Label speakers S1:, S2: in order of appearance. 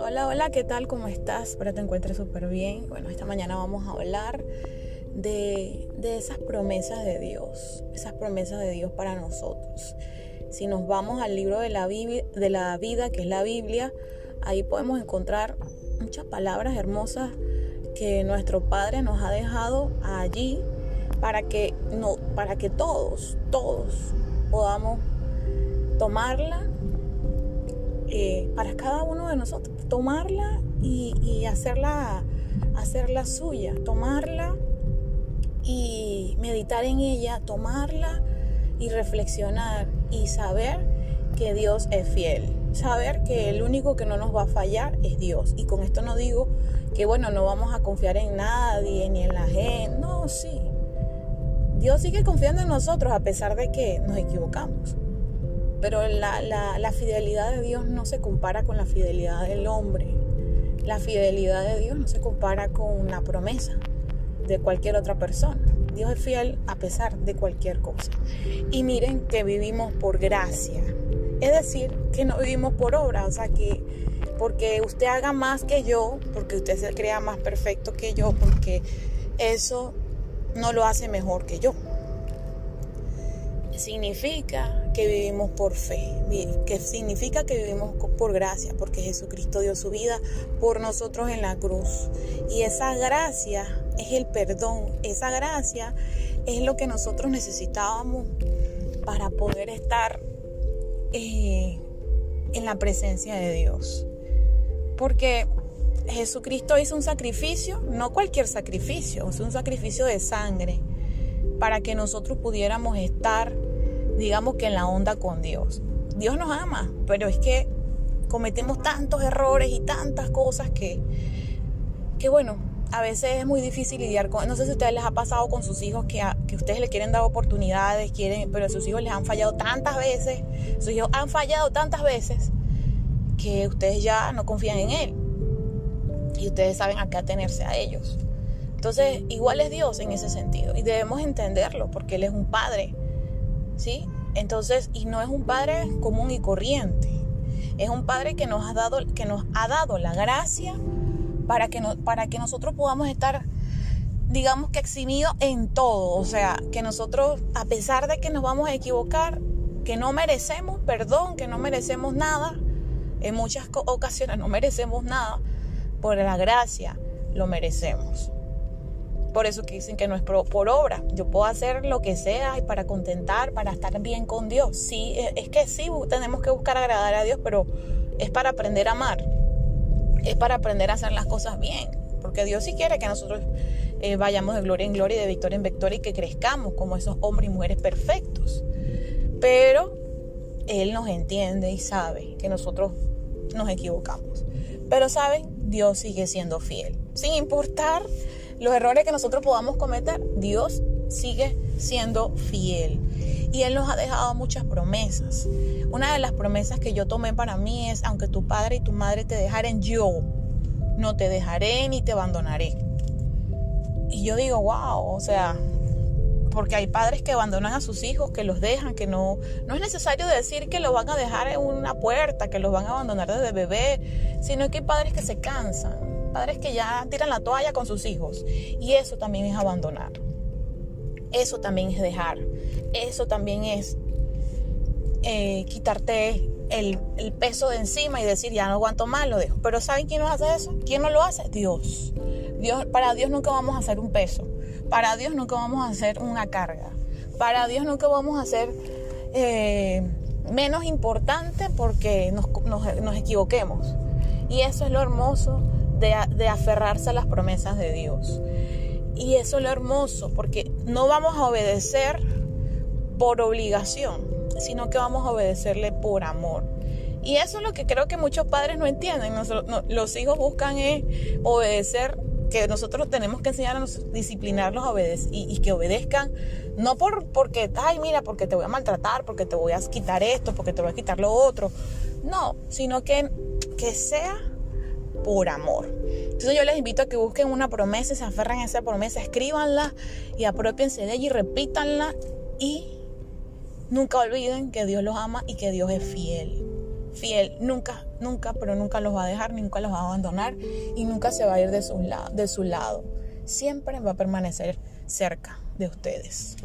S1: Hola, hola, ¿qué tal? ¿Cómo estás? Espero te encuentres súper bien. Bueno, esta mañana vamos a hablar de, de, esas promesas de Dios, esas promesas de Dios para nosotros. Si nos vamos al libro de la, de la vida, que es la Biblia, ahí podemos encontrar muchas palabras hermosas que nuestro Padre nos ha dejado allí para que, no, para que todos, todos podamos tomarla eh, para cada uno de nosotros, tomarla y, y hacerla, hacerla suya, tomarla y meditar en ella, tomarla y reflexionar y saber que Dios es fiel. Saber que el único que no nos va a fallar es Dios. Y con esto no digo que, bueno, no vamos a confiar en nadie ni en la gente. No, sí. Dios sigue confiando en nosotros a pesar de que nos equivocamos. Pero la, la, la fidelidad de Dios no se compara con la fidelidad del hombre. La fidelidad de Dios no se compara con una promesa de cualquier otra persona. Dios es fiel a pesar de cualquier cosa. Y miren que vivimos por gracia. Es decir, que no vivimos por obra. O sea, que porque usted haga más que yo, porque usted se crea más perfecto que yo, porque eso no lo hace mejor que yo. Significa que vivimos por fe, que significa que vivimos por gracia, porque Jesucristo dio su vida por nosotros en la cruz. Y esa gracia es el perdón, esa gracia es lo que nosotros necesitábamos para poder estar eh, en la presencia de Dios. Porque Jesucristo hizo un sacrificio, no cualquier sacrificio, es un sacrificio de sangre para que nosotros pudiéramos estar, digamos que en la onda con Dios. Dios nos ama, pero es que cometemos tantos errores y tantas cosas que, que bueno, a veces es muy difícil lidiar con, no sé si a ustedes les ha pasado con sus hijos que, que ustedes le quieren dar oportunidades, quieren, pero a sus hijos les han fallado tantas veces, sus hijos han fallado tantas veces que ustedes ya no confían en él y ustedes saben a qué atenerse a ellos. Entonces, igual es Dios en ese sentido y debemos entenderlo porque Él es un Padre, ¿sí? Entonces, y no es un Padre común y corriente, es un Padre que nos ha dado, que nos ha dado la gracia para que, no, para que nosotros podamos estar, digamos que eximidos en todo, o sea, que nosotros, a pesar de que nos vamos a equivocar, que no merecemos perdón, que no merecemos nada, en muchas ocasiones no merecemos nada, por la gracia lo merecemos. Por eso que dicen que no es por, obra. Yo puedo hacer lo que sea y para contentar, para estar bien con Dios. Sí, e, es que sí, tenemos que buscar agradar a Dios, pero es para aprender a amar. Es para aprender a hacer las cosas bien. Porque Dios sí quiere que nosotros eh, vayamos de gloria en gloria y de victoria en victoria y que crezcamos como esos hombres y mujeres perfectos. Pero Él nos entiende y sabe que nosotros nos equivocamos. Pero saben, Dios sigue siendo fiel. Sin importar los errores que nosotros podamos cometer, Dios sigue siendo fiel. Y Él nos ha dejado muchas promesas. Una de las promesas que yo tomé para mí es, aunque tu padre y tu madre te dejaren, yo no te dejaré ni te abandonaré. Y yo digo, wow, o sea, porque hay padres que abandonan a sus hijos, que los dejan, que no, no es necesario decir que los van a dejar en una puerta, que los van a abandonar desde bebé, sino que hay padres que se cansan padres que ya tiran la toalla con sus hijos. Y eso también es abandonar. Eso también es dejar. Eso también es eh, quitarte el, peso de encima y decir, ya no aguanto más, lo dejo. Pero ¿saben quién no hace eso? ¿Quién no lo hace? Dios. Dios. Para Dios nunca vamos a hacer un peso. Para Dios nunca vamos a hacer una carga. Para Dios nunca vamos a hacer eh, menos importante porque nos, nos equivoquemos. Y eso es lo hermoso de, aferrarse a las promesas de Dios. Y eso es lo hermoso, porque no vamos a obedecer por obligación, sino que vamos a obedecerle por amor. Y eso es lo que creo que muchos padres no entienden. los hijos buscan obedecer, que nosotros tenemos que enseñar a disciplinarlos a obedecer y, que obedezcan, no por, porque, ay, mira, porque te voy a maltratar, porque te voy a quitar esto, porque te voy a quitar lo otro. No, sino que, que sea por amor. Entonces yo les invito a que busquen una promesa, se aferren a esa promesa, escríbanla y apropiense de ella y repítanla y Nunca olviden que Dios los ama y que Dios es fiel. Fiel, nunca, nunca, pero nunca los va a dejar, nunca los va a abandonar y nunca se va a ir de su lado. Siempre va a permanecer cerca de ustedes.